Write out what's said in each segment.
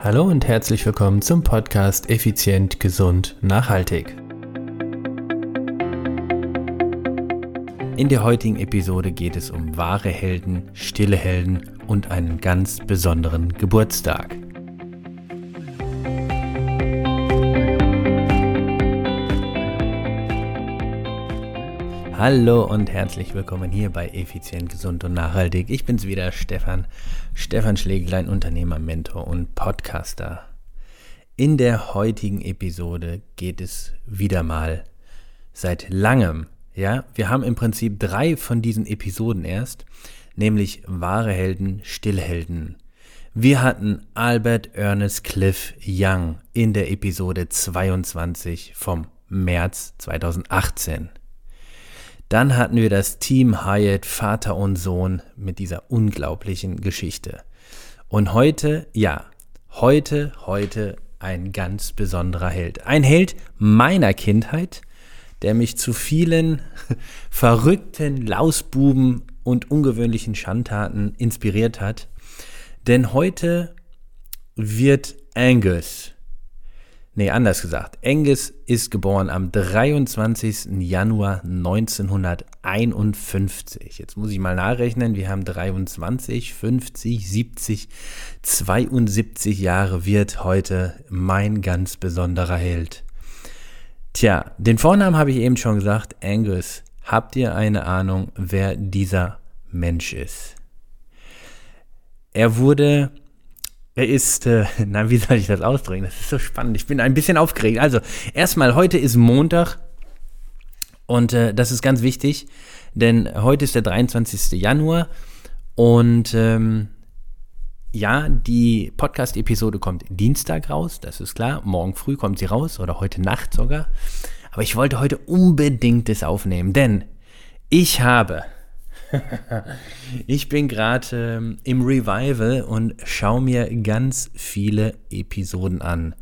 Hallo und herzlich willkommen zum Podcast Effizient, Gesund, Nachhaltig. In der heutigen Episode geht es um wahre Helden, stille Helden und einen ganz besonderen Geburtstag. Hallo und herzlich willkommen hier bei Effizient, Gesund und Nachhaltig. Ich bin's wieder, Stefan. Stefan Schleglein, Unternehmer, Mentor und Podcaster. In der heutigen Episode geht es wieder mal seit langem, ja, wir haben im Prinzip drei von diesen Episoden erst, nämlich wahre Helden, Stillhelden. Wir hatten Albert Ernest Cliff Young in der Episode 22 vom März 2018. Dann hatten wir das Team Hyatt, Vater und Sohn mit dieser unglaublichen Geschichte. Und heute, ja, heute, heute ein ganz besonderer Held. Ein Held meiner Kindheit, der mich zu vielen verrückten Lausbuben und ungewöhnlichen Schandtaten inspiriert hat. Denn heute wird Angus Nee, anders gesagt. Angus ist geboren am 23. Januar 1951. Jetzt muss ich mal nachrechnen. Wir haben 23, 50, 70, 72 Jahre wird heute mein ganz besonderer Held. Tja, den Vornamen habe ich eben schon gesagt. Angus. Habt ihr eine Ahnung, wer dieser Mensch ist? Er wurde er ist, äh, na, wie soll ich das ausdrücken? Das ist so spannend. Ich bin ein bisschen aufgeregt. Also, erstmal, heute ist Montag und äh, das ist ganz wichtig, denn heute ist der 23. Januar und ähm, ja, die Podcast-Episode kommt Dienstag raus, das ist klar. Morgen früh kommt sie raus oder heute Nacht sogar. Aber ich wollte heute unbedingt das aufnehmen, denn ich habe ich bin gerade ähm, im Revival und schaue mir ganz viele Episoden an.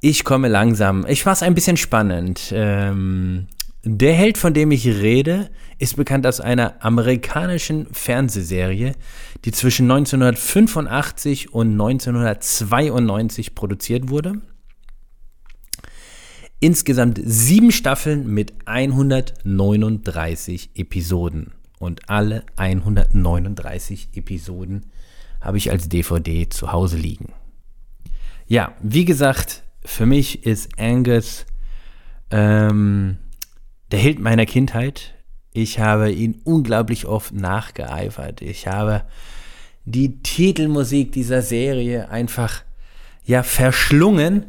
Ich komme langsam. Ich es ein bisschen spannend. Ähm, der Held, von dem ich rede, ist bekannt aus einer amerikanischen Fernsehserie, die zwischen 1985 und 1992 produziert wurde. Insgesamt sieben Staffeln mit 139 Episoden und alle 139 Episoden habe ich als DVD zu Hause liegen. Ja, wie gesagt, für mich ist Angus ähm, der Held meiner Kindheit. Ich habe ihn unglaublich oft nachgeeifert. Ich habe die Titelmusik dieser Serie einfach ja verschlungen.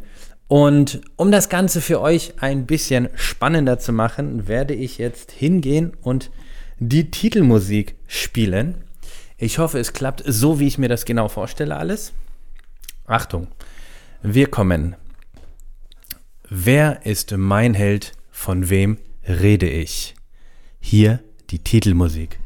Und um das Ganze für euch ein bisschen spannender zu machen, werde ich jetzt hingehen und die Titelmusik spielen. Ich hoffe, es klappt so, wie ich mir das genau vorstelle, alles. Achtung, wir kommen. Wer ist mein Held? Von wem rede ich? Hier die Titelmusik.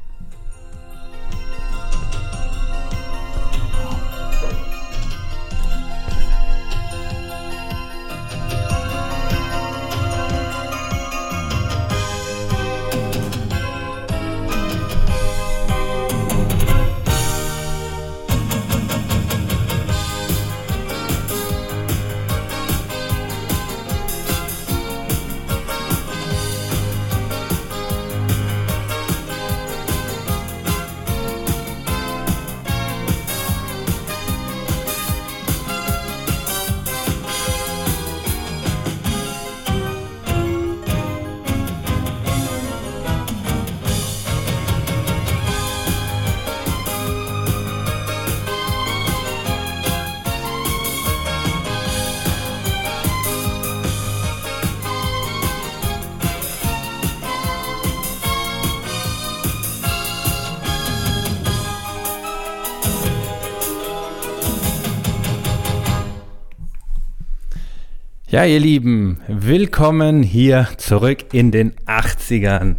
Ja, ihr Lieben, willkommen hier zurück in den 80ern.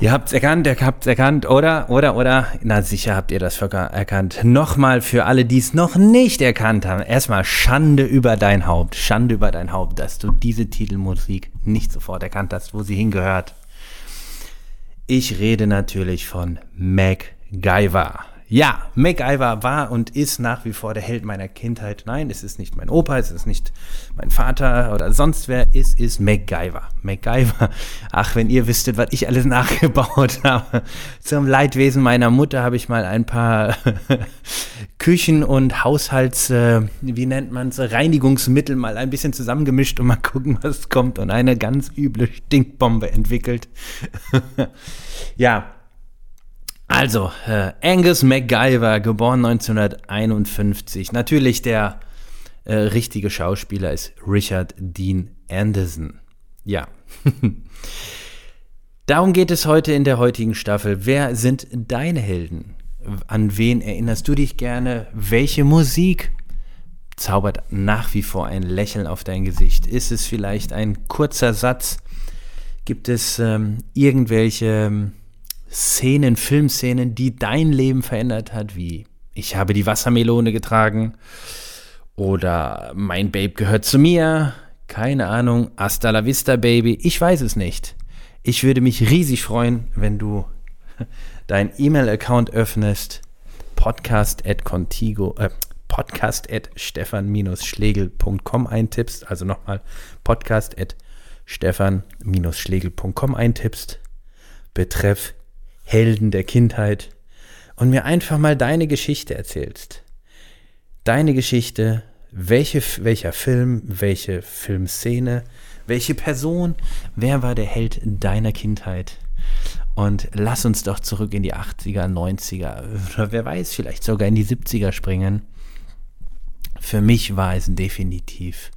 Ihr habt's erkannt, ihr habt's erkannt, oder? Oder, oder? Na sicher habt ihr das erkannt. Nochmal für alle, die es noch nicht erkannt haben. Erstmal Schande über dein Haupt. Schande über dein Haupt, dass du diese Titelmusik nicht sofort erkannt hast, wo sie hingehört. Ich rede natürlich von MacGyver. Ja, MacGyver war und ist nach wie vor der Held meiner Kindheit. Nein, es ist nicht mein Opa, es ist nicht mein Vater oder sonst wer. Es ist MacGyver. MacGyver. Ach, wenn ihr wüsstet, was ich alles nachgebaut habe. Zum Leidwesen meiner Mutter habe ich mal ein paar Küchen- und Haushalts, äh, wie nennt man es, Reinigungsmittel mal ein bisschen zusammengemischt und mal gucken, was kommt. Und eine ganz üble Stinkbombe entwickelt. ja, also, äh, Angus MacGyver, geboren 1951. Natürlich der äh, richtige Schauspieler ist Richard Dean Anderson. Ja. Darum geht es heute in der heutigen Staffel. Wer sind deine Helden? An wen erinnerst du dich gerne? Welche Musik zaubert nach wie vor ein Lächeln auf dein Gesicht? Ist es vielleicht ein kurzer Satz? Gibt es ähm, irgendwelche ähm, Szenen, Filmszenen, die dein Leben verändert hat, wie ich habe die Wassermelone getragen oder mein Babe gehört zu mir, keine Ahnung, hasta la vista Baby, ich weiß es nicht. Ich würde mich riesig freuen, wenn du dein E-Mail-Account öffnest, podcast at contigo, äh, podcast at stefan-schlegel.com eintippst, also nochmal podcast at stefan-schlegel.com eintippst, betreff Helden der Kindheit und mir einfach mal deine Geschichte erzählst. Deine Geschichte, welche, welcher Film, welche Filmszene, welche Person, wer war der Held deiner Kindheit? Und lass uns doch zurück in die 80er, 90er oder wer weiß, vielleicht sogar in die 70er springen. Für mich war es definitiv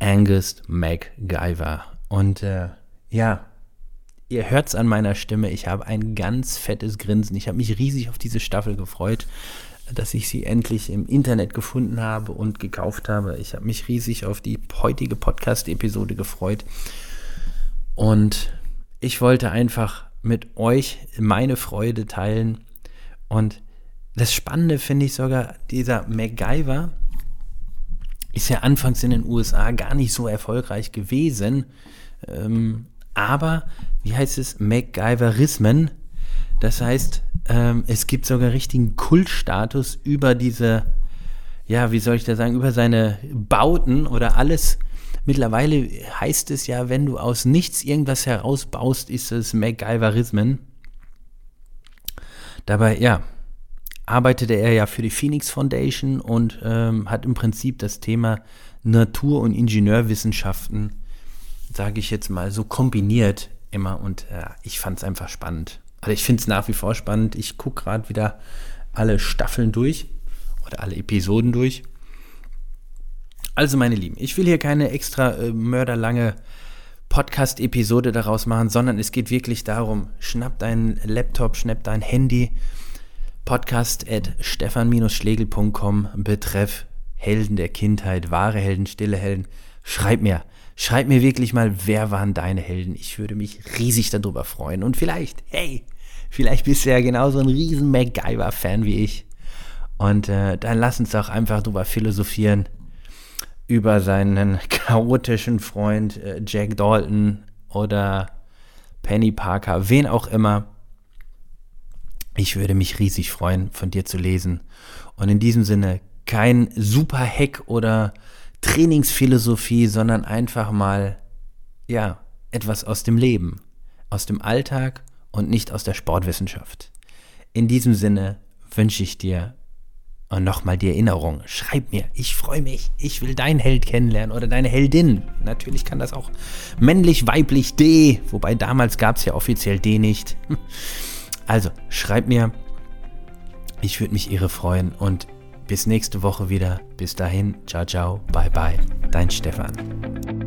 Angus MacGyver. Und äh, ja, Ihr hört es an meiner Stimme, ich habe ein ganz fettes Grinsen. Ich habe mich riesig auf diese Staffel gefreut, dass ich sie endlich im Internet gefunden habe und gekauft habe. Ich habe mich riesig auf die heutige Podcast-Episode gefreut. Und ich wollte einfach mit euch meine Freude teilen. Und das Spannende finde ich sogar, dieser MacGyver ist ja anfangs in den USA gar nicht so erfolgreich gewesen. Ähm, aber, wie heißt es, MacGyverismen. Das heißt, ähm, es gibt sogar richtigen Kultstatus über diese, ja, wie soll ich da sagen, über seine Bauten oder alles. Mittlerweile heißt es ja, wenn du aus nichts irgendwas herausbaust, ist es MacGyverismen. Dabei, ja, arbeitete er ja für die Phoenix Foundation und ähm, hat im Prinzip das Thema Natur- und Ingenieurwissenschaften sage ich jetzt mal, so kombiniert immer und äh, ich fand es einfach spannend. Also ich finde es nach wie vor spannend. Ich gucke gerade wieder alle Staffeln durch oder alle Episoden durch. Also meine Lieben, ich will hier keine extra äh, mörderlange Podcast-Episode daraus machen, sondern es geht wirklich darum, schnapp deinen Laptop, schnapp dein Handy, podcast at stefan-schlegel.com, betreff Helden der Kindheit, wahre Helden, stille Helden. Schreib mir, Schreib mir wirklich mal, wer waren deine Helden? Ich würde mich riesig darüber freuen. Und vielleicht, hey, vielleicht bist du ja genauso ein riesen MacGyver-Fan wie ich. Und äh, dann lass uns doch einfach drüber philosophieren. Über seinen chaotischen Freund äh, Jack Dalton oder Penny Parker, wen auch immer. Ich würde mich riesig freuen, von dir zu lesen. Und in diesem Sinne, kein super Hack oder Trainingsphilosophie, sondern einfach mal, ja, etwas aus dem Leben, aus dem Alltag und nicht aus der Sportwissenschaft. In diesem Sinne wünsche ich dir nochmal die Erinnerung, schreib mir, ich freue mich, ich will deinen Held kennenlernen oder deine Heldin. Natürlich kann das auch männlich, weiblich, D, wobei damals gab es ja offiziell D nicht. Also, schreib mir, ich würde mich irre freuen und bis nächste Woche wieder. Bis dahin, ciao, ciao, bye, bye. Dein Stefan.